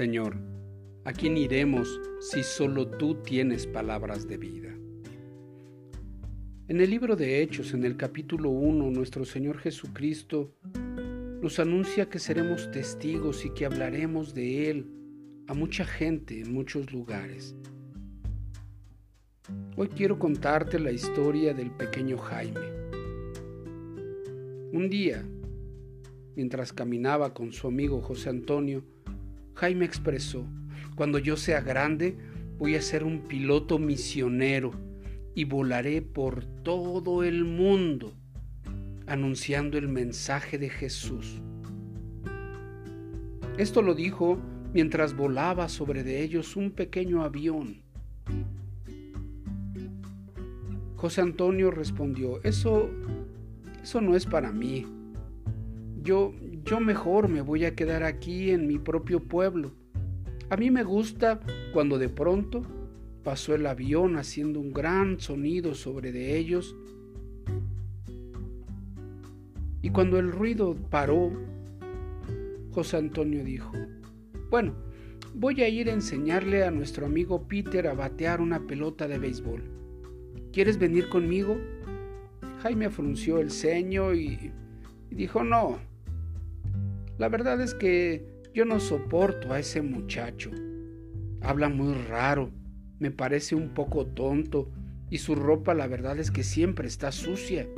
Señor, ¿a quién iremos si solo tú tienes palabras de vida? En el libro de Hechos, en el capítulo 1, nuestro Señor Jesucristo nos anuncia que seremos testigos y que hablaremos de Él a mucha gente en muchos lugares. Hoy quiero contarte la historia del pequeño Jaime. Un día, mientras caminaba con su amigo José Antonio, Jaime expresó, cuando yo sea grande voy a ser un piloto misionero y volaré por todo el mundo anunciando el mensaje de Jesús. Esto lo dijo mientras volaba sobre de ellos un pequeño avión. José Antonio respondió, eso, eso no es para mí. Yo, yo mejor me voy a quedar aquí en mi propio pueblo. A mí me gusta cuando de pronto pasó el avión haciendo un gran sonido sobre de ellos y cuando el ruido paró, José Antonio dijo, bueno, voy a ir a enseñarle a nuestro amigo Peter a batear una pelota de béisbol. ¿Quieres venir conmigo? Jaime frunció el ceño y, y dijo, no, la verdad es que yo no soporto a ese muchacho. Habla muy raro, me parece un poco tonto y su ropa la verdad es que siempre está sucia.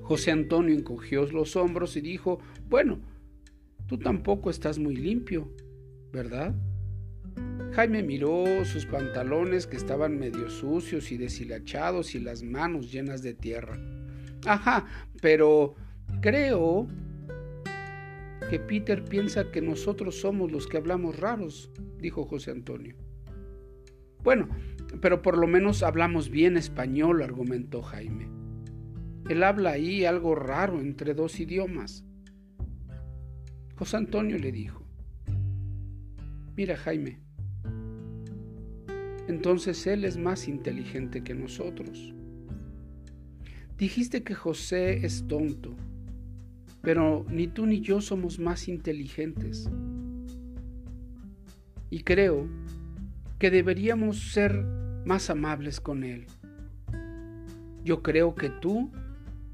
José Antonio encogió los hombros y dijo, bueno, tú tampoco estás muy limpio, ¿verdad? Jaime miró sus pantalones que estaban medio sucios y deshilachados y las manos llenas de tierra. Ajá, pero creo que Peter piensa que nosotros somos los que hablamos raros, dijo José Antonio. Bueno, pero por lo menos hablamos bien español, argumentó Jaime. Él habla ahí algo raro entre dos idiomas. José Antonio le dijo, mira Jaime, entonces él es más inteligente que nosotros. Dijiste que José es tonto pero ni tú ni yo somos más inteligentes. Y creo que deberíamos ser más amables con Él. Yo creo que tú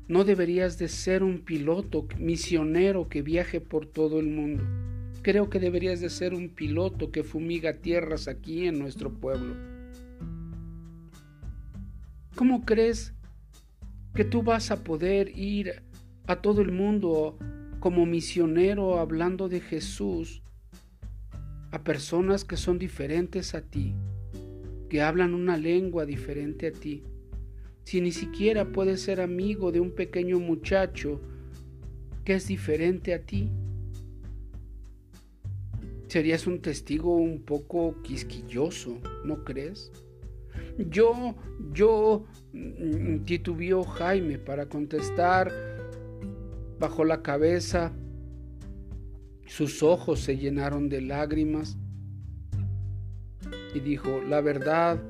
no deberías de ser un piloto misionero que viaje por todo el mundo. Creo que deberías de ser un piloto que fumiga tierras aquí en nuestro pueblo. ¿Cómo crees que tú vas a poder ir a todo el mundo como misionero hablando de Jesús a personas que son diferentes a ti, que hablan una lengua diferente a ti. Si ni siquiera puedes ser amigo de un pequeño muchacho que es diferente a ti, serías un testigo un poco quisquilloso, ¿no crees? Yo, yo, mm, titubió Jaime para contestar bajó la cabeza, sus ojos se llenaron de lágrimas y dijo, la verdad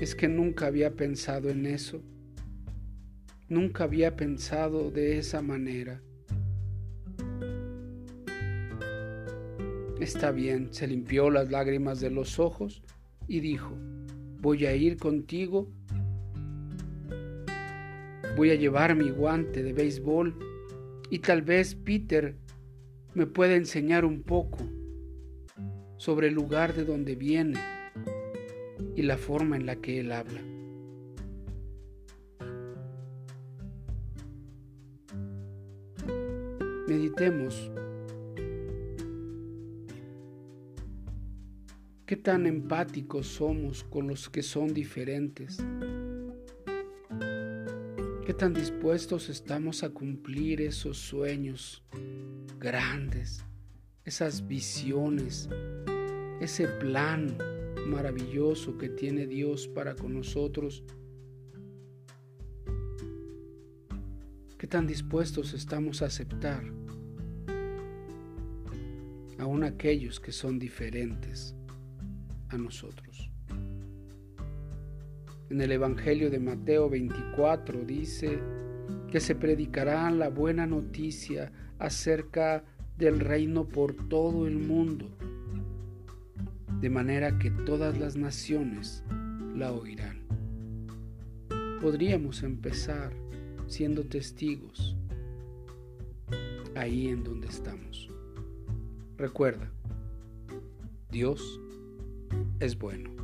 es que nunca había pensado en eso, nunca había pensado de esa manera. Está bien, se limpió las lágrimas de los ojos y dijo, voy a ir contigo, voy a llevar mi guante de béisbol y tal vez Peter me pueda enseñar un poco sobre el lugar de donde viene y la forma en la que él habla. Meditemos. ¿Qué tan empáticos somos con los que son diferentes? ¿Qué tan dispuestos estamos a cumplir esos sueños grandes, esas visiones, ese plan maravilloso que tiene Dios para con nosotros? ¿Qué tan dispuestos estamos a aceptar aún aquellos que son diferentes a nosotros? En el Evangelio de Mateo 24 dice que se predicará la buena noticia acerca del reino por todo el mundo, de manera que todas las naciones la oirán. Podríamos empezar siendo testigos ahí en donde estamos. Recuerda, Dios es bueno.